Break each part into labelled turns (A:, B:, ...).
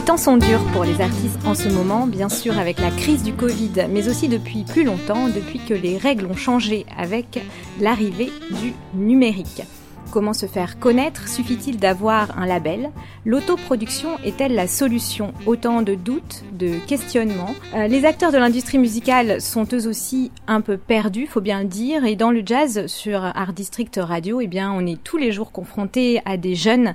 A: Les temps sont durs pour les artistes en ce moment, bien sûr avec la crise du Covid, mais aussi depuis plus longtemps, depuis que les règles ont changé avec l'arrivée du numérique. Comment se faire connaître? Suffit-il d'avoir un label? L'autoproduction est-elle la solution? Autant de doutes, de questionnements. Euh, les acteurs de l'industrie musicale sont eux aussi un peu perdus, faut bien le dire. Et dans le jazz sur Art District Radio, eh on est tous les jours confrontés à des jeunes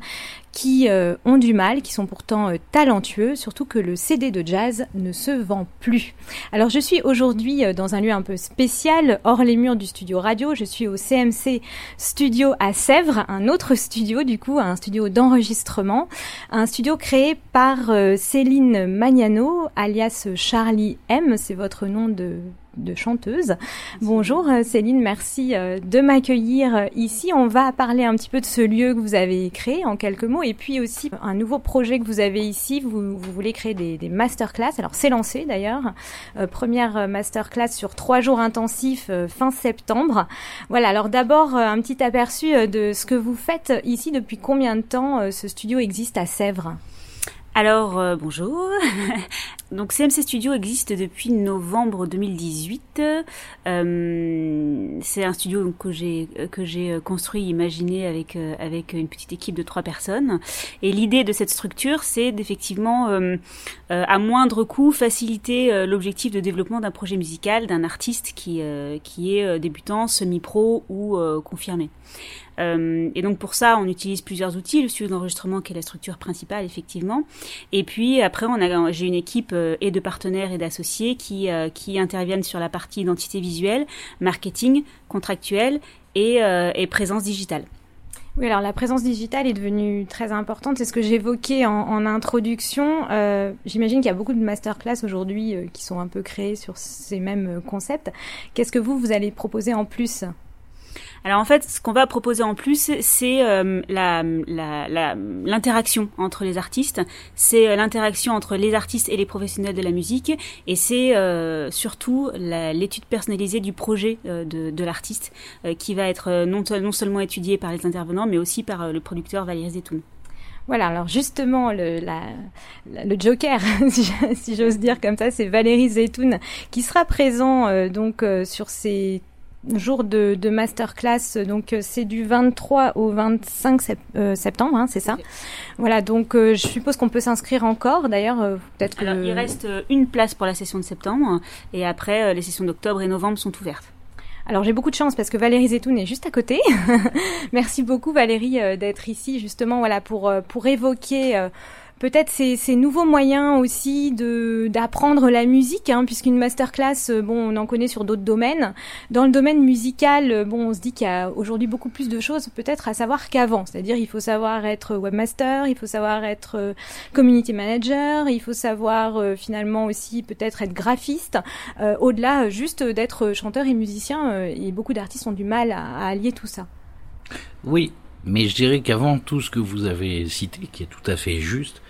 A: qui euh, ont du mal, qui sont pourtant euh, talentueux, surtout que le CD de jazz ne se vend plus. Alors je suis aujourd'hui euh, dans un lieu un peu spécial, hors les murs du studio radio. Je suis au CMC Studio à Sèvres, un autre studio du coup, un studio d'enregistrement, un studio créé par Céline Magnano, alias Charlie M, c'est votre nom de de chanteuse. Bonjour euh, Céline, merci euh, de m'accueillir euh, ici. On va parler un petit peu de ce lieu que vous avez créé en quelques mots et puis aussi un nouveau projet que vous avez ici. Vous, voulez créer des, des masterclass. Alors c'est lancé d'ailleurs. première masterclass sur trois jours intensifs fin septembre. Voilà, alors d'abord un petit aperçu de ce que vous faites ici. Depuis combien de temps ce studio existe à Sèvres?
B: Alors euh, bonjour. Donc CMC Studio existe depuis novembre 2018. Euh, c'est un studio que j'ai que j'ai construit, imaginé avec euh, avec une petite équipe de trois personnes. Et l'idée de cette structure, c'est d'effectivement à moindre coût faciliter l'objectif de développement d'un projet musical d'un artiste qui qui est débutant, semi-pro ou confirmé. Euh, et donc pour ça, on utilise plusieurs outils, le studio d'enregistrement qui est la structure principale effectivement. Et puis après, on a, j'ai une équipe euh, et de partenaires et d'associés qui, euh, qui interviennent sur la partie identité visuelle, marketing, contractuel et, présence digitale.
A: Oui, alors la présence digitale est devenue très importante. C'est ce que j'évoquais en, introduction. J'imagine qu'il y a beaucoup de masterclass aujourd'hui qui sont un peu créés sur ces mêmes concepts. Qu'est-ce que vous, vous allez proposer en plus?
B: Alors en fait, ce qu'on va proposer en plus, c'est euh, l'interaction entre les artistes, c'est euh, l'interaction entre les artistes et les professionnels de la musique, et c'est euh, surtout l'étude personnalisée du projet de, l'artiste qui va être non, seulement étudiée par les intervenants, mais aussi par le producteur Valérie Zetoun.
A: Voilà, alors justement, le joker, si j'ose dire comme ça, c'est Valérie Zetoun qui sera présent donc sur ces jour de, de masterclass. Donc euh, c'est du 23 au 25 euh, septembre, hein, c'est ça. Voilà, donc euh, je suppose qu'on peut s'inscrire encore. D'ailleurs, peut-être.
B: Alors il reste une place pour la session de septembre et après les sessions d'octobre et novembre sont ouvertes.
A: Alors j'ai beaucoup de chance parce que Valérie Zetoun est juste à côté. Merci beaucoup Valérie d'être ici justement voilà pour pour évoquer peut-être ces, nouveaux moyens aussi de d'apprendre la musique, hein, puisqu'une masterclass, euh, bon, on en connaît sur d'autres domaines. Dans le domaine musical, euh, bon, on se dit qu'il y a aujourd'hui beaucoup plus de choses peut-être à savoir qu'avant. C'est-à-dire, il faut savoir être webmaster, il faut savoir être euh, community manager, il faut savoir finalement aussi peut-être être graphiste. Au-delà juste d'être chanteur et musicien, et beaucoup d'artistes ont du mal à, à allier tout ça.
C: Oui, mais je dirais qu'avant tout ce que vous avez cité, qui est tout à fait juste,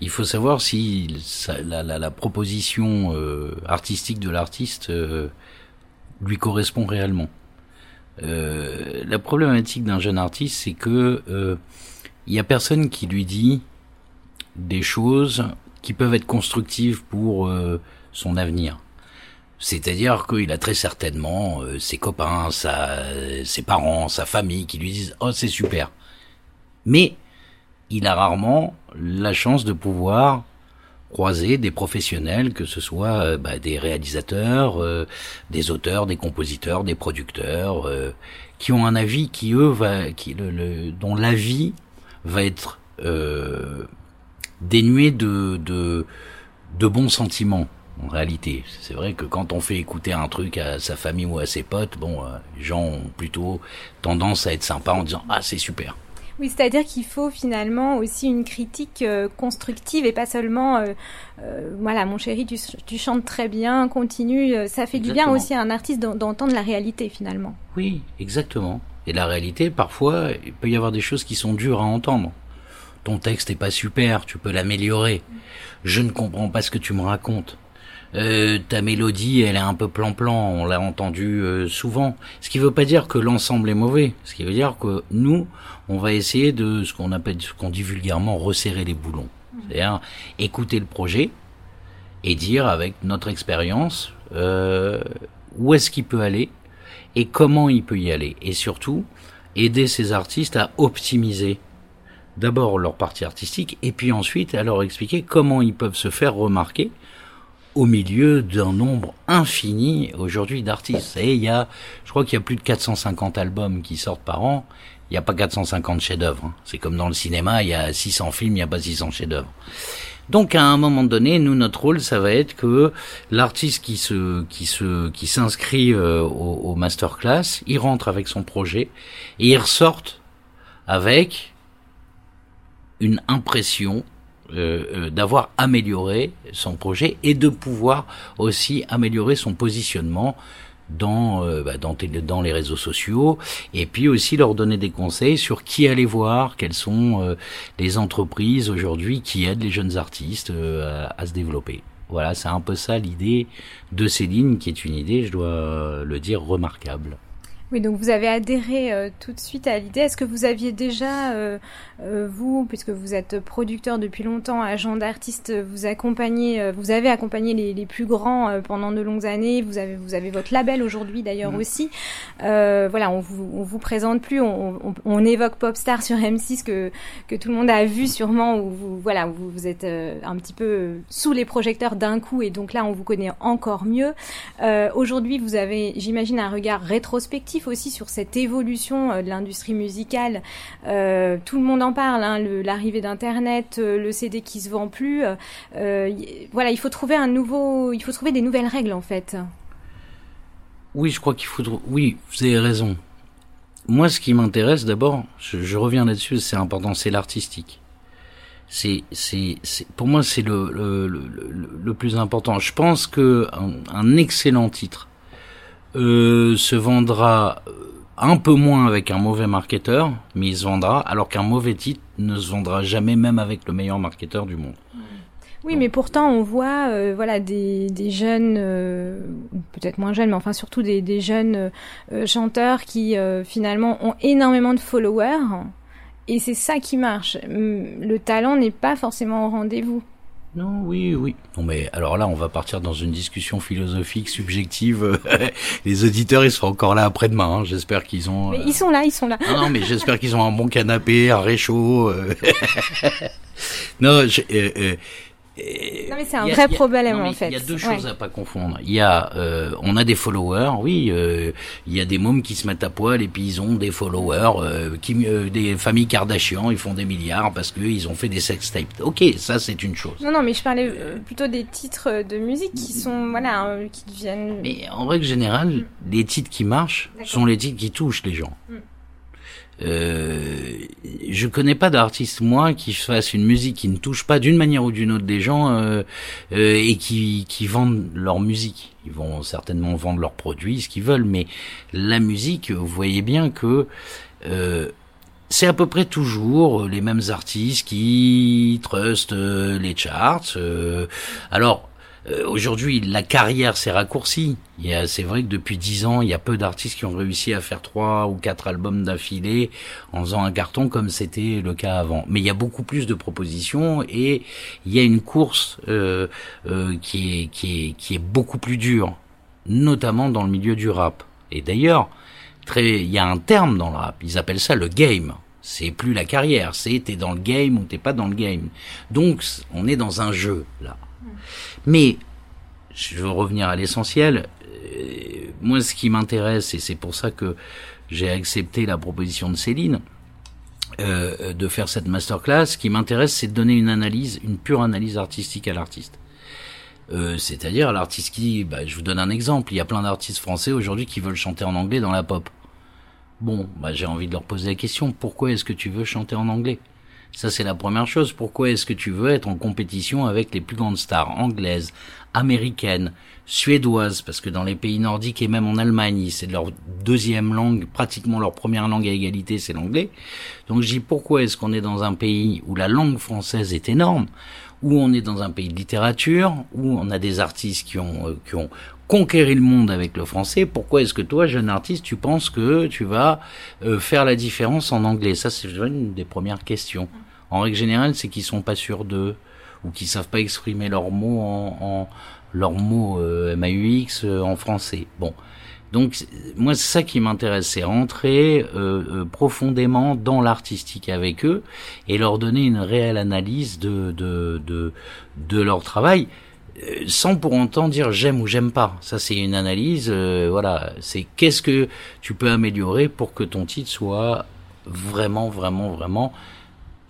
C: il faut savoir si la, proposition euh, artistique de l'artiste euh, lui correspond réellement. Euh, la problématique d'un jeune artiste, c'est que il y a personne qui lui dit des choses qui peuvent être constructives pour son avenir. C'est-à-dire qu'il a très certainement ses copains, ses parents, sa famille qui lui disent oh c'est super. Mais il a rarement la chance de pouvoir croiser des professionnels, que ce soit euh, bah, des réalisateurs, euh, des auteurs, des compositeurs, des producteurs, euh, qui ont un avis qui eux va, qui le, dont l'avis va être dénué de, de de bons sentiments, En réalité, c'est vrai que quand on fait écouter un truc à sa famille ou à ses potes, bon, euh, les gens ont plutôt tendance à être sympas en disant ah c'est super.
A: Oui, c'est-à-dire qu'il faut finalement aussi une critique euh, constructive et pas seulement euh, voilà mon chéri tu, tu, chantes très bien continue ça fait du bien aussi à un artiste d'entendre la réalité finalement.
C: Oui, exactement. Et la réalité parfois il peut y avoir des choses qui sont dures à entendre ton texte est pas super, tu peux l'améliorer. Je ne comprends pas ce que tu me racontes. Euh, ta mélodie, elle est un peu plan-plan, on l'a entendu euh, souvent. Ce qui veut pas dire que l'ensemble est mauvais. Ce qui veut dire que nous, on va essayer de ce qu'on appelle, ce qu'on dit vulgairement, resserrer les boulons. C'est-à-dire écouter le projet et dire avec notre expérience euh, où est-ce qu'il peut aller et comment il peut y aller. Et surtout, aider ces artistes à optimiser d'abord leur partie artistique et puis ensuite à leur expliquer comment ils peuvent se faire remarquer au milieu d'un nombre infini aujourd'hui d'artistes. Et il y a, je crois qu'il y a plus de 450 albums qui sortent par an. Il n'y a pas 450 chefs-d'œuvre. Hein. C'est comme dans le cinéma, il y a 600 films, il n'y a pas 600 chefs-d'œuvre. Donc à un moment donné, nous notre rôle, ça va être que l'artiste qui se qui se qui s'inscrit euh, au, au masterclass, il rentre avec son projet et il ressorte avec une impression euh, euh, d'avoir amélioré son projet et de pouvoir aussi améliorer son positionnement dans, euh, bah, dans, les réseaux sociaux et puis aussi leur donner des conseils sur qui aller voir, quelles sont les entreprises aujourd'hui qui aident les jeunes artistes à, se développer. Voilà, c'est un peu ça l'idée de Céline qui est une idée, je dois le dire, remarquable.
A: Oui, donc vous avez adhéré euh, tout de suite à l'idée. Est-ce que vous aviez déjà, euh, euh, vous, puisque vous êtes producteur depuis longtemps, agent d'artiste, vous accompagnez, vous avez accompagné les, les plus grands pendant de longues années. Vous avez, vous avez votre label aujourd'hui d'ailleurs mmh. aussi. voilà, on vous, on vous présente plus. On, on, on, évoque Popstar sur M6 que que tout le monde a vu sûrement. Où vous, voilà, où vous, vous êtes un petit peu sous les projecteurs d'un coup, et donc là, on vous connaît encore mieux. aujourd'hui, vous avez, j'imagine, un regard rétrospectif aussi sur cette évolution euh, de l'industrie musicale. Euh, tout le monde en parle, hein, l'arrivée d'Internet, euh, le CD qui se vend plus. voilà, il faut trouver un nouveau, il faut trouver des nouvelles règles en fait.
C: Oui, je crois qu'il faut. Oui, vous avez raison. Moi, ce qui m'intéresse d'abord, je, reviens là-dessus, c'est important, c'est l'artistique. C'est, c'est, pour moi, c'est le, le, plus important. Je pense que un excellent titre euh, se vendra euh, un peu moins avec un mauvais marketeur, mais il se vendra, alors qu'un mauvais titre ne se vendra jamais même avec le meilleur marketeur du monde.
A: Oui, mais pourtant on voit, euh, voilà, des, des jeunes, peut-être moins jeunes, mais enfin surtout des, des jeunes chanteurs qui finalement ont énormément de followers, et c'est ça qui marche. Le talent n'est pas forcément au rendez-vous.
C: Non, oui, oui. Non, mais alors là, on va partir dans une discussion philosophique, subjective. Les auditeurs, ils seront encore là après-demain. Hein. J'espère qu'ils ont.
A: Mais ils sont là, ils sont là.
C: Non, non mais j'espère qu'ils ont un bon canapé, un réchaud. Euh. non, je, euh, euh,
A: non mais c'est un vrai problème en fait.
C: Il y a deux choses à pas confondre. Il y a, euh, on a des followers, oui. Euh, il y a des mômes qui se mettent à poil et puis ils ont des followers, euh, qui, des familles Kardashian, ils font des milliards parce qu'ils ont fait des sex tapes. Ok, ça c'est une chose.
A: Non non, mais je parlais plutôt des titres de musique qui sont voilà, qui deviennent.
C: Mais en règle générale, les titres qui marchent sont les titres qui touchent les gens. Mm. Euh, je connais pas d'artiste moi qui fasse une musique qui ne touche pas d'une manière ou d'une autre des gens euh, euh, et qui, qui vendent leur musique. Ils vont certainement vendre leurs produits, ce qu'ils veulent, mais la musique, vous voyez bien que euh, c'est à peu près toujours les mêmes artistes qui trustent les charts. alors euh, aujourd'hui, la carrière s'est raccourcie. C'est vrai que depuis dix ans, il y a peu d'artistes qui ont réussi à faire trois ou quatre albums d'affilée en faisant un carton comme c'était le cas avant. Mais il y a beaucoup plus de propositions et il y a une course euh, euh, qui, est, qui, est, qui est beaucoup plus dure, notamment dans le milieu du rap. Et d'ailleurs, très, il y a un terme dans le rap. Ils appellent ça le game. C'est plus la carrière, c'est t'es dans le game ou t'es pas dans le game. Donc on est dans un jeu là. Mais, je veux revenir à l'essentiel, euh, moi ce qui m'intéresse, et c'est pour ça que j'ai accepté la proposition de Céline, euh, de faire cette masterclass, ce qui m'intéresse, c'est de donner une analyse, une pure analyse artistique à l'artiste. Euh, c'est-à-dire l'artiste qui, bah, je vous donne un exemple, il y a plein d'artistes français aujourd'hui qui veulent chanter en anglais dans la pop. Bon, bah, j'ai envie de leur poser la question, pourquoi est-ce que tu veux chanter en anglais? Ça c'est la première chose, pourquoi est-ce que tu veux être en compétition avec les plus grandes stars anglaises, américaines, suédoises, parce que dans les pays nordiques et même en Allemagne, c'est leur deuxième langue, pratiquement leur première langue à égalité, c'est l'anglais. Donc je dis pourquoi est-ce qu'on est dans un pays où la langue française est énorme, où on est dans un pays de littérature, où on a des artistes qui ont, euh, qui ont conquéri le monde avec le français, pourquoi est-ce que toi, jeune artiste, tu penses que tu vas euh, faire la différence en anglais? Ça, c'est une des premières questions. En règle générale, c'est qu'ils sont pas sûrs d'eux ou qu'ils savent pas exprimer leurs mots en, en leurs mots euh, MAUX euh, en français. Bon. Donc moi c'est ça qui m'intéresse, c'est rentrer euh, euh, profondément dans l'artistique avec eux et leur donner une réelle analyse de de de, leur travail euh, sans pour autant dire j'aime ou j'aime pas. Ça c'est une analyse, voilà, c'est qu'est-ce que tu peux améliorer pour que ton titre soit vraiment vraiment vraiment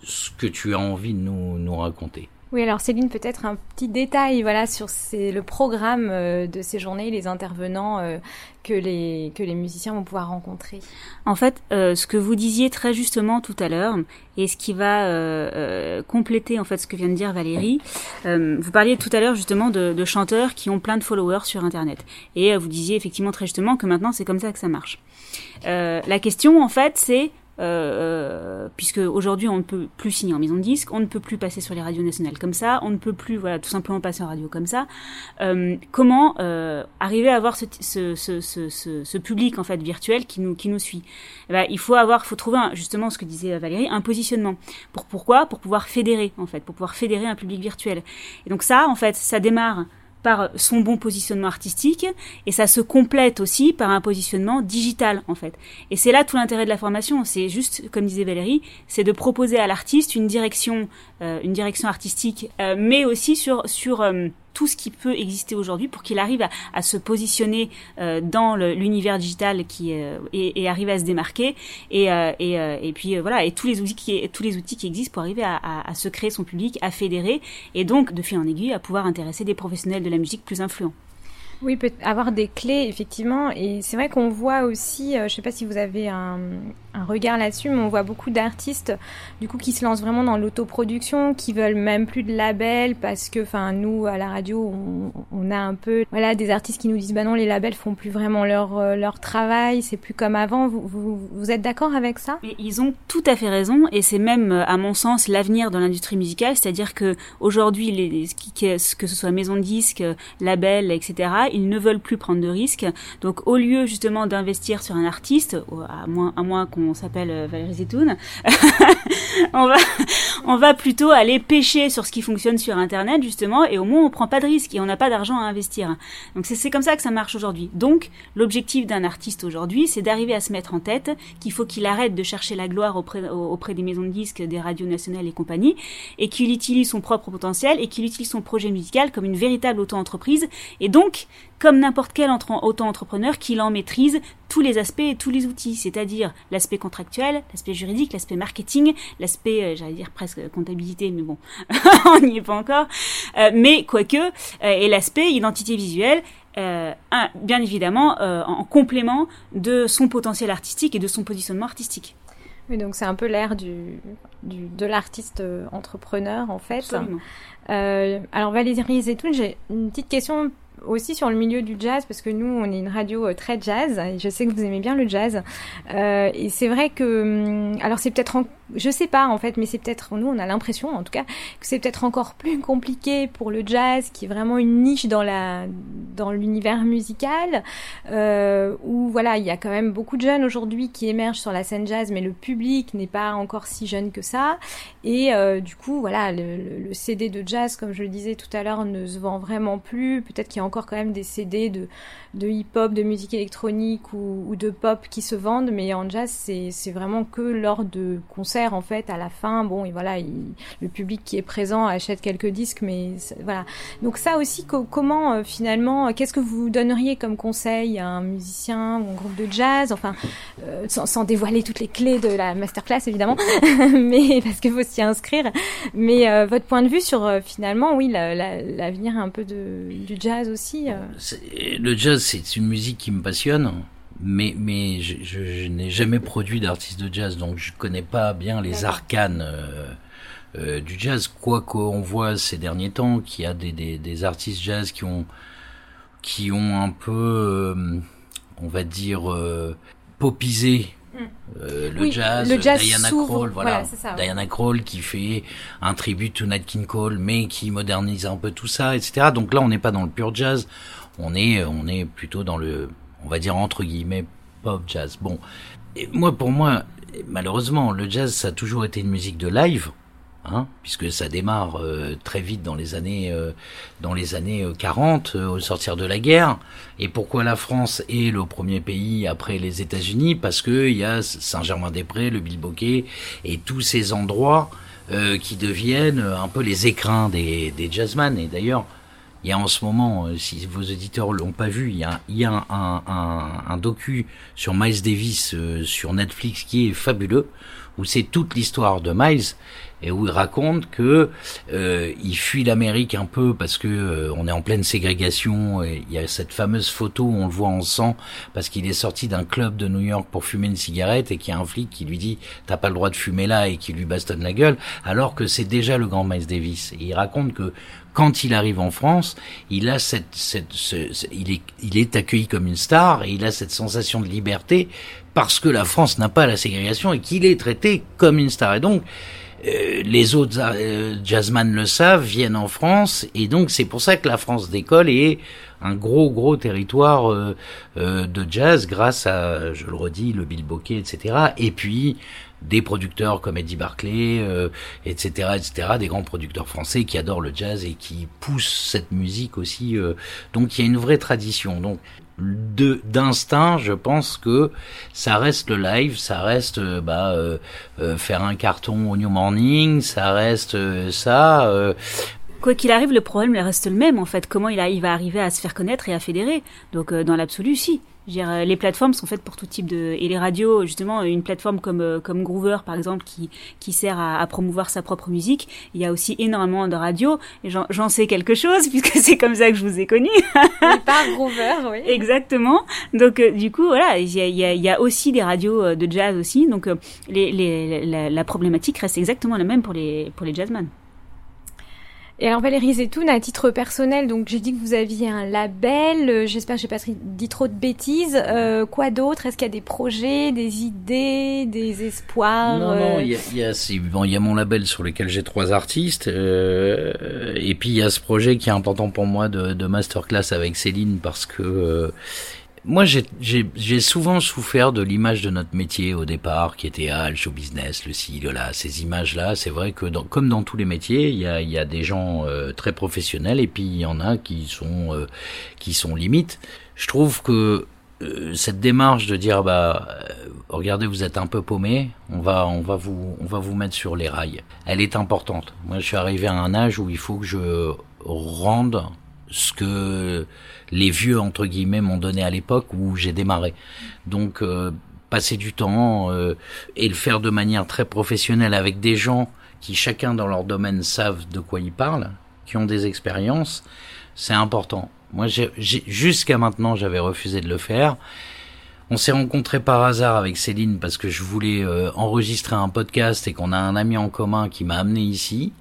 C: ce que tu as envie de nous nous raconter.
A: Oui, alors Céline, peut-être un petit détail voilà, sur le programme euh, de ces journées, les intervenants euh, que, les, que les musiciens vont pouvoir rencontrer.
B: En fait, euh, ce que vous disiez très justement tout à l'heure, et ce qui va euh, compléter en fait ce que vient de dire Valérie, vous parliez tout à l'heure justement de, de, chanteurs qui ont plein de followers sur Internet. Et vous disiez effectivement très justement que maintenant c'est comme ça que ça marche. la question en fait c'est euh, puisque aujourd'hui on ne peut plus signer en maison de disque, on ne peut plus passer sur les radios nationales comme ça, on ne peut plus voilà tout simplement passer en radio comme ça. Euh, comment euh, arriver à avoir ce, public en fait virtuel qui nous qui nous suit? Eh ben, Il faut avoir, faut trouver justement ce que disait Valérie, un positionnement. Pour pourquoi? Pour pouvoir fédérer en fait, pour pouvoir fédérer un public virtuel. Et donc ça en fait, ça démarre par son bon positionnement artistique et ça se complète aussi par un positionnement digital en fait. Et c'est là tout l'intérêt de la formation, c'est juste comme disait Valérie, c'est de proposer à l'artiste une direction euh, une direction artistique euh, mais aussi sur sur euh, tout ce qui peut exister aujourd'hui pour qu'il arrive à, se positionner euh, dans l'univers digital qui euh, et, et, arrive à se démarquer et, euh, et, euh, puis euh, voilà et tous les outils qui tous les outils qui existent pour arriver à, se créer son public, à fédérer et donc de fil en aiguille à pouvoir intéresser des professionnels de la musique plus influents.
A: Oui, avoir des clés, effectivement. Et c'est vrai qu'on voit aussi, euh, je ne sais pas si vous avez un, un regard là-dessus, mais on voit beaucoup d'artistes, du coup, qui se lancent vraiment dans l'autoproduction, qui veulent même plus de labels, parce que, enfin, nous, à la radio, on, a un peu, voilà, des artistes qui nous disent, bah non, les labels font plus vraiment leur, euh, leur travail, c'est plus comme avant. Vous, vous, êtes d'accord avec ça?
B: Ils ont tout à fait raison, et c'est même, à mon sens, l'avenir dans l'industrie musicale, c'est-à-dire que aujourd'hui, les, que ce soit maison de disques, labels, etc., ils ne veulent plus prendre de risques. Donc au lieu justement d'investir sur un artiste, à moins, à moins qu'on s'appelle euh, Valérie Zetoun, on, va, plutôt aller pêcher sur ce qui fonctionne sur Internet justement, et au moins on prend pas de risques et on n'a pas d'argent à investir. Donc c'est comme ça que ça marche aujourd'hui. Donc l'objectif d'un artiste aujourd'hui, c'est d'arriver à se mettre en tête qu'il faut qu'il arrête de chercher la gloire auprès, auprès des maisons de disques, des radios nationales et compagnie, et qu'il utilise son propre potentiel et qu'il utilise son projet musical comme une véritable auto-entreprise. Et donc, comme n'importe quel auto-entrepreneur, qu'il en maîtrise tous les aspects et tous les outils, c'est-à-dire l'aspect contractuel, l'aspect juridique, l'aspect marketing, l'aspect, euh, j'allais dire presque comptabilité, mais bon, on n'y est pas encore, euh, mais quoique, euh, et l'aspect identité visuelle, euh, un, bien évidemment en complément de son potentiel artistique et de son positionnement artistique.
A: Oui, donc c'est un peu l'ère du, du, de l'artiste entrepreneur en fait.
B: Absolument.
A: Euh, alors Valérie Zetoun, j'ai une petite question aussi sur le milieu du jazz parce que nous on est une radio euh, très jazz et je sais que vous aimez bien le jazz. Euh, et c'est vrai que hum, alors c'est peut-être en, je sais pas en fait mais c'est peut-être nous on a l'impression en tout cas que c'est peut-être encore plus compliqué pour le jazz qui est vraiment une niche dans la dans l'univers musical euh, où voilà il y a quand même beaucoup de jeunes aujourd'hui qui émergent sur la scène jazz mais le public n'est pas encore si jeune que ça. Et euh, du coup voilà le, le, le CD de jazz comme je le disais tout à l'heure ne se vend vraiment plus. Peut-être qu'il y a encore quand même des CD de, de hip-hop, de musique électronique ou, de pop qui se vendent, mais en jazz, c'est vraiment que lors de concerts, en fait, à la fin, bon, et voilà, le public qui est présent achète quelques disques, mais voilà. Donc ça aussi, comment euh, finalement, qu'est-ce que vous donneriez comme conseil à un musicien ou un groupe de jazz, enfin, euh, sans, dévoiler toutes les clés de la masterclass, évidemment, mais parce qu'il faut s'y inscrire, mais euh, votre point de vue sur finalement, oui, l'avenir un peu du jazz aussi.
C: Le jazz c'est une musique qui me passionne, mais, mais je, je, n'ai jamais produit d'artiste de jazz, donc je connais pas bien les arcanes euh, euh, du jazz. Quoi qu'on voit ces derniers temps, qu'il y a des, des, des, artistes jazz qui ont, qui ont un peu, euh, on va dire, popisé euh, le, jazz, Diana Krall, voilà, Diana Krall qui fait un tribut to Nat King Cole, mais qui modernise un peu tout ça, etc. Donc là, on n'est pas dans le pur jazz, on est, on est plutôt dans le, on va dire entre guillemets pop jazz. Bon, et moi, pour moi, malheureusement, le jazz, ça a toujours été une musique de live. Hein, puisque ça démarre euh, très vite dans les années euh, dans les années 40 euh, au sortir de la guerre et pourquoi la France est le premier pays après les États-Unis? Parce que il y a Saint-Germain-des-Prés, le Bilboquet et tous ces endroits qui deviennent un peu les écrins des, des jazzman et d'ailleurs il y a en ce moment, si vos auditeurs l'ont pas vu, il y a, un, docu sur Miles Davis sur Netflix qui est fabuleux, où c'est toute l'histoire de Miles et où il raconte que euh, il fuit l'Amérique un peu parce que euh, on est en pleine ségrégation. Et il y a cette fameuse photo où on le voit en sang parce qu'il est sorti d'un club de New York pour fumer une cigarette et qu'il y a un flic qui lui dit t'as pas le droit de fumer là et qui lui bastonne la gueule alors que c'est déjà le grand Miles Davis. Et il raconte que quand il arrive en France, il a cette, cette il est il est accueilli comme une star et il a cette sensation de liberté parce que la France n'a pas la ségrégation et qu'il est traité comme une star. Et donc euh, les autres euh, jazzman le savent, viennent en France, et donc c'est pour ça que la France décolle et est un gros gros territoire euh, de jazz grâce à, je le redis, le Bill Bokeh, etc. Et puis des producteurs comme Eddie Barclay, etc., etc., des grands producteurs français qui adorent le jazz et qui poussent cette musique aussi. donc il y a une vraie tradition. Donc d'instinct, je pense que ça reste le live, ça reste euh, bah, euh, euh, faire un carton au New Morning, ça reste ça.
B: Quoi qu'il arrive, le problème reste le même en fait. Comment il, il va arriver à se faire connaître et à fédérer Donc dans l'absolu, si. Euh, les plateformes sont faites pour tout type de et les radios justement une plateforme comme euh, comme Groover par exemple qui qui sert à, à, promouvoir sa propre musique. Il y a aussi énormément de radios et j'en sais quelque chose puisque c'est comme ça que je vous ai connu.
A: par Groover, oui.
B: Exactement. Donc euh, du coup voilà il y a, il y a, aussi des radios de jazz aussi donc les, les, la, la, problématique reste exactement la même pour les pour les jazzmen.
A: Et alors Valérie Zetoun, à titre personnel, donc j'ai dit que vous aviez un label, euh, j'espère que j'ai pas dit trop de bêtises. Euh, quoi d'autre? Est-ce qu'il y a des projets, des idées, des espoirs
C: Non, non, euh? il y a, y, a, bon, y a mon label sur lequel j'ai trois artistes, euh, et puis il y a ce projet qui est important pour moi de, de masterclass avec Céline parce que moi, j'ai souvent souffert de l'image de notre métier au départ, qui était ah, le show business, le ci, le là. Ces images-là, c'est vrai que dans, comme dans tous les métiers, il y a, y a, des gens euh, très professionnels et puis il y en a qui sont euh, qui sont limites. Je trouve que euh, cette démarche de dire bah regardez vous êtes un peu paumé, on va on va vous on va vous mettre sur les rails. Elle est importante. Moi, je suis arrivé à un âge où il faut que je rende ce que les vieux entre guillemets m'ont donné à l'époque où j'ai démarré. Donc euh, passer du temps euh, et le faire de manière très professionnelle avec des gens qui chacun dans leur domaine savent de quoi ils parlent, qui ont des expériences, c'est important. Moi, jusqu'à maintenant, j'avais refusé de le faire. On s'est rencontré par hasard avec Céline parce que je voulais euh, enregistrer un podcast et qu'on a un ami en commun qui m'a amené ici.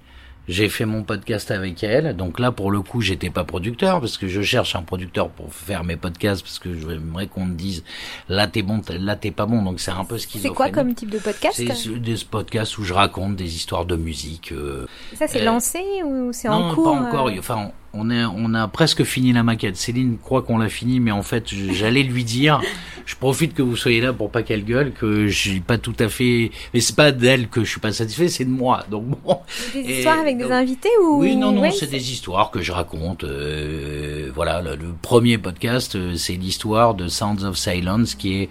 C: J'ai fait mon podcast avec elle. Donc là, pour le coup, j'étais pas producteur parce que je cherche un producteur pour faire mes podcasts parce que j'aimerais qu'on me dise là t'es bon, là t'es pas bon. Donc c'est un peu ce
A: qui. C'est quoi comme type de podcast
C: C'est des podcasts où je raconte des histoires de musique. Euh,
A: ça c'est euh, lancé ou c'est en cours
C: Non, pas encore. Euh enfin, on, est, on a presque fini la maquette. Céline croit qu'on l'a fini, mais en fait, j'allais lui dire je profite que vous soyez là pour pas qu'elle gueule, que je suis pas tout à fait, mais c'est pas d'elle que je suis pas satisfait, c'est de moi. Donc bon.
A: Des histoires avec des invités ou
C: Oui, non, non, c'est des histoires que je raconte. Euh, voilà, le, premier podcast, euh, c'est l'histoire de Sounds of Silence, qui est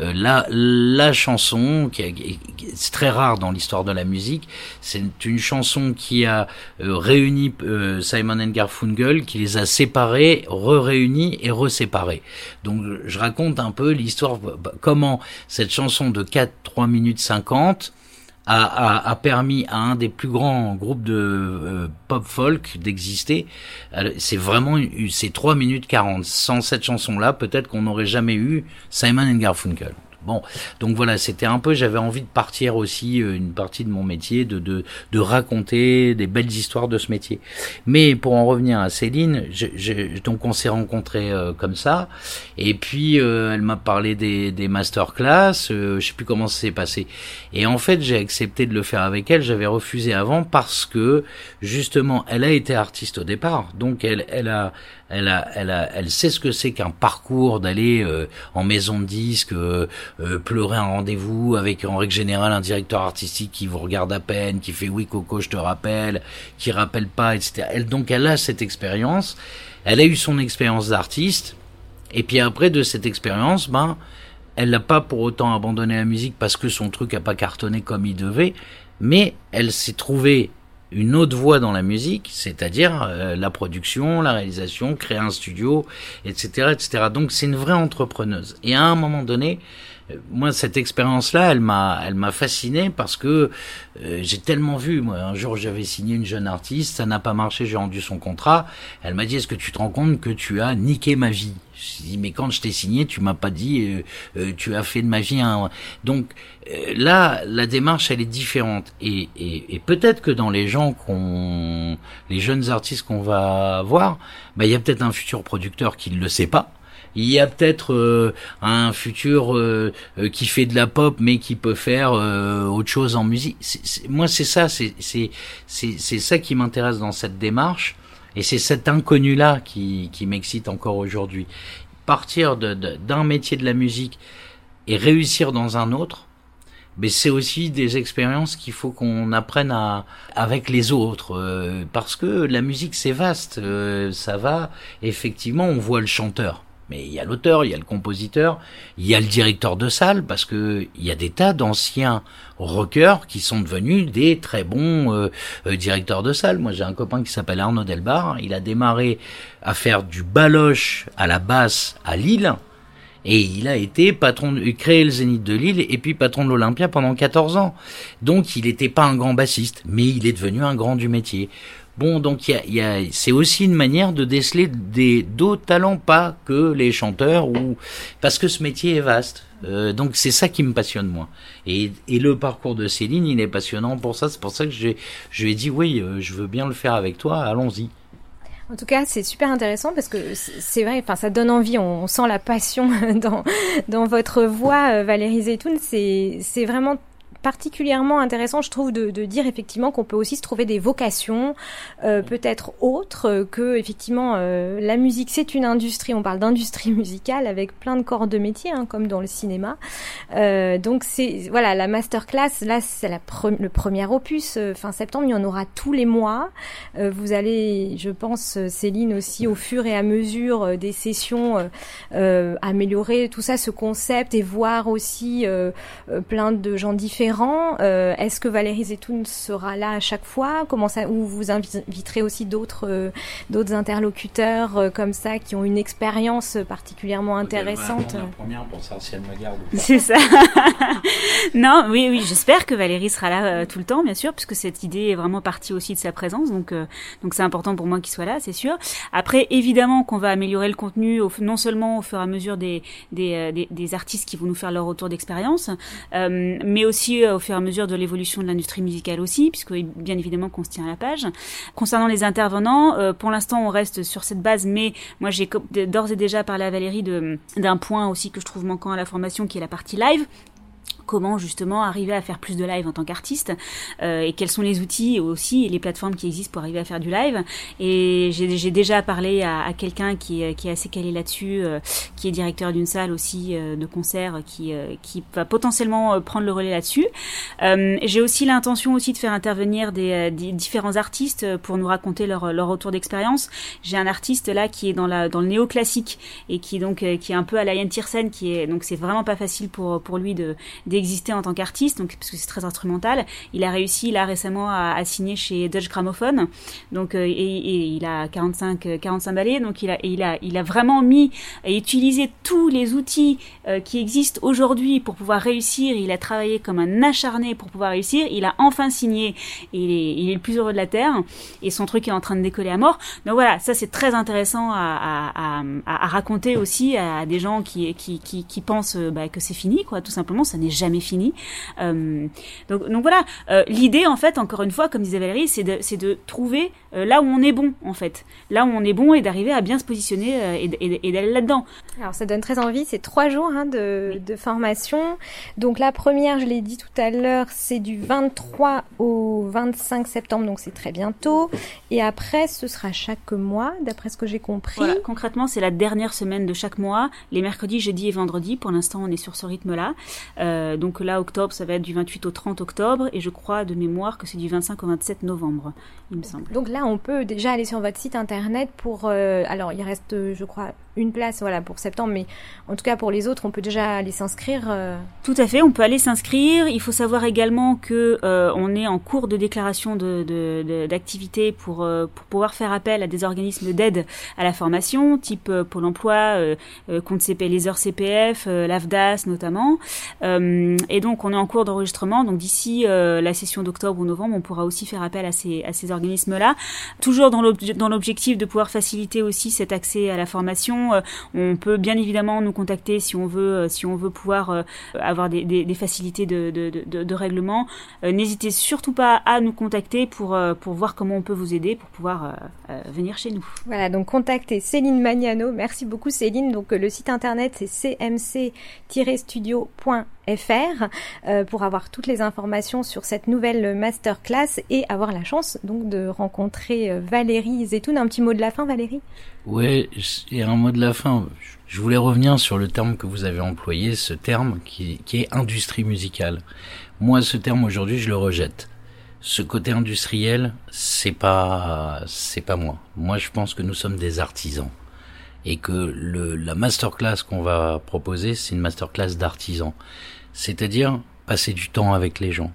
C: euh, la la chanson qui, c'est très rare dans l'histoire de la musique. C'est une chanson qui a réuni Simon and Garfunkel, qui les a séparés, re-réunis et reséparés. Donc je raconte un peu l'histoire, comment cette chanson de 4, 3 minutes 50 a, a, permis à un des plus grands groupes de euh, pop folk d'exister. C'est vraiment c'est 3 minutes 40. Sans cette chanson-là, peut-être qu'on n'aurait jamais eu Simon Garfunkel. Bon, donc voilà, c'était un peu, j'avais envie de partir aussi euh, une partie de mon métier, de, raconter des belles histoires de ce métier. Mais pour en revenir à Céline, donc on s'est rencontrés euh, comme ça, et puis euh, elle m'a parlé des, des masterclass, je sais plus comment ça s'est passé. Et en fait, j'ai accepté de le faire avec elle, j'avais refusé avant parce que justement, elle a été artiste au départ, donc elle a elle, a, elle, a, elle sait ce que c'est qu'un parcours d'aller euh, en maison de disque, euh, euh, pleurer un rendez-vous avec en règle générale un directeur artistique qui vous regarde à peine, qui fait oui Coco je te rappelle, qui rappelle pas, etc. Elle, donc elle a cette expérience, elle a eu son expérience d'artiste, et puis après de cette expérience, ben elle n'a pas pour autant abandonné la musique parce que son truc a pas cartonné comme il devait, mais elle s'est trouvée une autre voie dans la musique, c'est-à-dire euh, la production, la réalisation, créer un studio, etc., etc. Donc c'est une vraie entrepreneuse. Et à un moment donné, moi cette expérience-là, elle m'a, elle m'a fasciné parce que euh, j'ai tellement vu. Moi, un jour j'avais signé une jeune artiste, ça n'a pas marché, j'ai rendu son contrat. Elle m'a dit est-ce que tu te rends compte que tu as niqué ma vie? Je dis mais quand je t'ai signé, tu m'as pas dit euh, euh, tu as fait de ma vie un. Donc euh, là, la démarche elle est différente et, et, et peut-être que dans les gens qu'on, les jeunes artistes qu'on va voir, bah il y a peut-être un futur producteur qui ne le sait pas. Il y a peut-être un futur qui fait de la pop mais qui peut faire autre chose en musique. moi c'est ça, c'est c'est ça qui m'intéresse dans cette démarche et c'est cet inconnu-là qui, qui m'excite encore aujourd'hui. Partir d'un de, métier de la musique et réussir dans un autre, mais c'est aussi des expériences qu'il faut qu'on apprenne à avec les autres euh, parce que la musique c'est vaste euh, ça va effectivement on voit le chanteur mais il y a l'auteur, il y a le compositeur, il y a le directeur de salle, parce que il y a des tas d'anciens rockers qui sont devenus des très bons euh, euh, directeurs de salle. Moi, j'ai un copain qui s'appelle Arnaud Delbar. Il a démarré à faire du baloche à la basse à Lille. Et il a été patron, de, créé le Zénith de Lille et puis patron de l'Olympia pendant 14 ans. Donc il n'était pas un grand bassiste, mais il est devenu un grand du métier. Bon, donc y y a, c'est aussi une manière de déceler des d'autres talents, pas que les chanteurs, ou parce que ce métier est vaste. Euh, donc c'est ça qui me passionne moi. Et, et, le parcours de Céline, il est passionnant pour ça. C'est pour ça que j'ai, je lui ai dit oui, euh, je veux bien le faire avec toi. Allons-y.
A: En tout cas, c'est super intéressant parce que c'est vrai, enfin, ça donne envie. On, sent la passion dans dans votre voix, euh, Valérie Zetoun. C'est c'est vraiment particulièrement intéressant, je trouve, de, de dire effectivement qu'on peut aussi se trouver des vocations euh, peut-être autres que effectivement euh, la musique c'est une industrie. On parle d'industrie musicale avec plein de corps de métier, hein, comme dans le cinéma. Euh, donc c'est voilà la masterclass. Là c'est la le premier opus euh, fin septembre. Il y en aura tous les mois. Euh, vous allez, je pense, Céline aussi au fur et à mesure euh, des sessions améliorer tout ça, ce concept et voir aussi plein de gens différents euh, est-ce que Valérie Zetoun sera là à chaque fois? Comment ça Ou vous inviterez aussi d'autres euh, d'autres interlocuteurs euh, comme ça qui ont une expérience particulièrement intéressante?
B: C'est ça. non, oui, oui, j'espère que Valérie sera là tout le temps, bien sûr, puisque cette idée est vraiment partie aussi de sa présence, donc donc c'est important pour moi qu'il soit là, c'est sûr. Après, évidemment qu'on va améliorer le contenu, non seulement au fur et à mesure des des, des, des artistes qui vont nous faire leur retour d'expérience, mais aussi euh, au fur et à mesure de l'évolution de l'industrie musicale aussi, puisque bien évidemment qu'on se tient à la page. Concernant les intervenants, euh, pour l'instant on reste sur cette base, mais moi j'ai d'ores et déjà parlé à Valérie d'un point aussi que je trouve manquant à la formation, qui est la partie live. Comment justement arriver à faire plus de live en tant qu'artiste euh, et quels sont les outils aussi et les plateformes qui existent pour arriver à faire du live. Et j'ai déjà parlé à, quelqu'un qui, qui, est assez calé là-dessus, euh, qui est directeur d'une salle aussi euh, de concert, qui, qui va potentiellement prendre le relais là-dessus. j'ai aussi l'intention aussi de faire intervenir des, des, différents artistes pour nous raconter leur, leur retour d'expérience. J'ai un artiste là qui est dans, la, dans le néoclassique et qui donc qui est un peu à la Tiersen, qui est donc c'est vraiment pas facile pour pour lui de d'exister en tant qu'artiste, donc parce que c'est très instrumental. Il a réussi là récemment à, signer chez Dutch Gramophone, donc et, et, il a 45 45 ballets, donc il a il a il a vraiment mis et utilisé tous les outils qui existent aujourd'hui pour pouvoir réussir. Il a travaillé comme un acharné pour pouvoir réussir. Il a enfin signé et il est, le plus heureux de la terre et son truc est en train de décoller à mort. Donc voilà, ça c'est très intéressant à, raconter aussi à des gens qui, qui pensent bah, que c'est fini, quoi, tout simplement, ça n'est jamais fini. Euh, donc, donc voilà, euh, l'idée en fait, encore une fois, comme disait Valérie, c'est de, de trouver euh, là où on est bon en fait, là où on est bon et d'arriver à bien se positionner et, et, et d'aller là-dedans.
A: Alors ça donne très envie, c'est trois jours hein, de, oui. de formation. Donc la première, je l'ai dit tout à l'heure, c'est du 23 au 25 septembre, donc c'est très bientôt. Et après, ce sera chaque mois, d'après ce que j'ai compris.
B: Voilà, concrètement, c'est la dernière semaine de chaque mois, les mercredis, jeudis et vendredis. Pour l'instant, on est sur ce rythme-là. Euh, donc là, octobre, ça va être du 28 au 30 octobre, et je crois de mémoire que c'est du 25 au 27 novembre, il me semble.
A: Donc là, on peut déjà aller sur votre site internet pour. Euh, alors, il reste, je crois, une place voilà pour septembre, mais en tout cas pour les autres, on peut déjà aller s'inscrire. Euh...
B: Tout à fait, on peut aller s'inscrire. Il faut savoir également que euh, on est en cours de déclaration d'activité pour euh, pour pouvoir faire appel à des organismes d'aide à la formation, type Pôle Emploi, compte CP, les heures CPF, l'AFDAS notamment. et donc on est en cours d'enregistrement. Donc d'ici la session d'octobre ou novembre, on pourra aussi faire appel à ces à ces organismes-là, toujours dans l'objectif de pouvoir faciliter aussi cet accès à la formation on peut bien évidemment nous contacter si on veut, si on veut pouvoir avoir des, facilités de, règlement. N'hésitez surtout pas à nous contacter pour, pour voir comment on peut vous aider pour pouvoir venir chez nous.
A: Voilà, donc contactez Céline Magnano. Merci beaucoup Céline. Donc le site internet c'est cmc-studio.fr euh, pour avoir toutes les informations sur cette nouvelle masterclass et avoir la chance donc de rencontrer Valérie Zetoun. Un petit mot de la fin Valérie?
C: Ouais, et un mot de la fin. Je voulais revenir sur le terme que vous avez employé, ce terme qui, qui est industrie musicale. Moi, ce terme aujourd'hui, je le rejette. Ce côté industriel, c'est pas, c'est pas moi. Moi, je pense que nous sommes des artisans et que le, la masterclass qu'on va proposer, c'est une masterclass d'artisans. C'est-à-dire passer du temps avec les gens,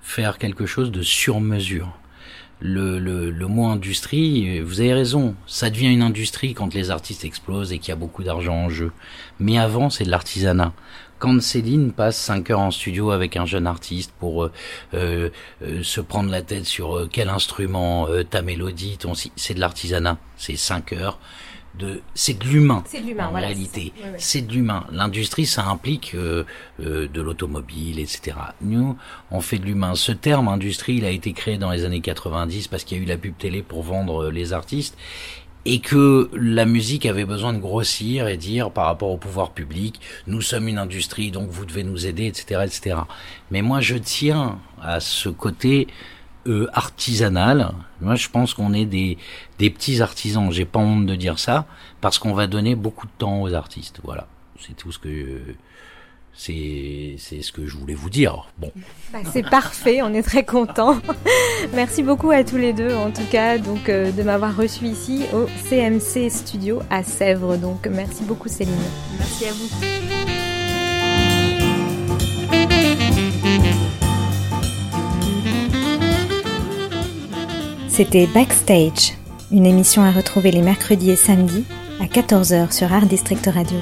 C: faire quelque chose de sur mesure le, le, le, mot industrie, vous avez raison, ça devient une industrie quand les artistes explosent et qu'il y a beaucoup d'argent en jeu. Mais avant, c'est de l'artisanat. Quand Céline passe 5 heures en studio avec un jeune artiste pour euh, euh, se prendre la tête sur euh, quel instrument, euh, ta mélodie, c'est de l'artisanat. C'est 5 heures de c'est de l'humain
A: en
C: voilà, réalité. c'est oui, oui. de l'humain. L'industrie ça implique euh, euh, de l'automobile etc nous on fait de l'humain. Ce terme industrie il a été créé dans les années 90 parce qu'il y a eu la pub télé pour vendre les artistes et que la musique avait besoin de grossir et dire par rapport au pouvoir public nous sommes une industrie donc vous devez nous aider etc etc mais moi je tiens à ce côté euh, artisanal. Moi, je pense qu'on est des, des petits artisans. J'ai pas honte de dire ça parce qu'on va donner beaucoup de temps aux artistes. Voilà, c'est tout ce que c'est c'est ce que je voulais vous dire. Bon,
A: bah, c'est parfait. On est très content. Merci beaucoup à tous les deux, en tout cas, donc euh, de m'avoir reçu ici au CMC Studio à Sèvres. Donc, merci beaucoup, Céline.
B: Merci à vous.
A: C'était Backstage, une émission à retrouver les mercredis et samedis à 14h sur Art District Radio.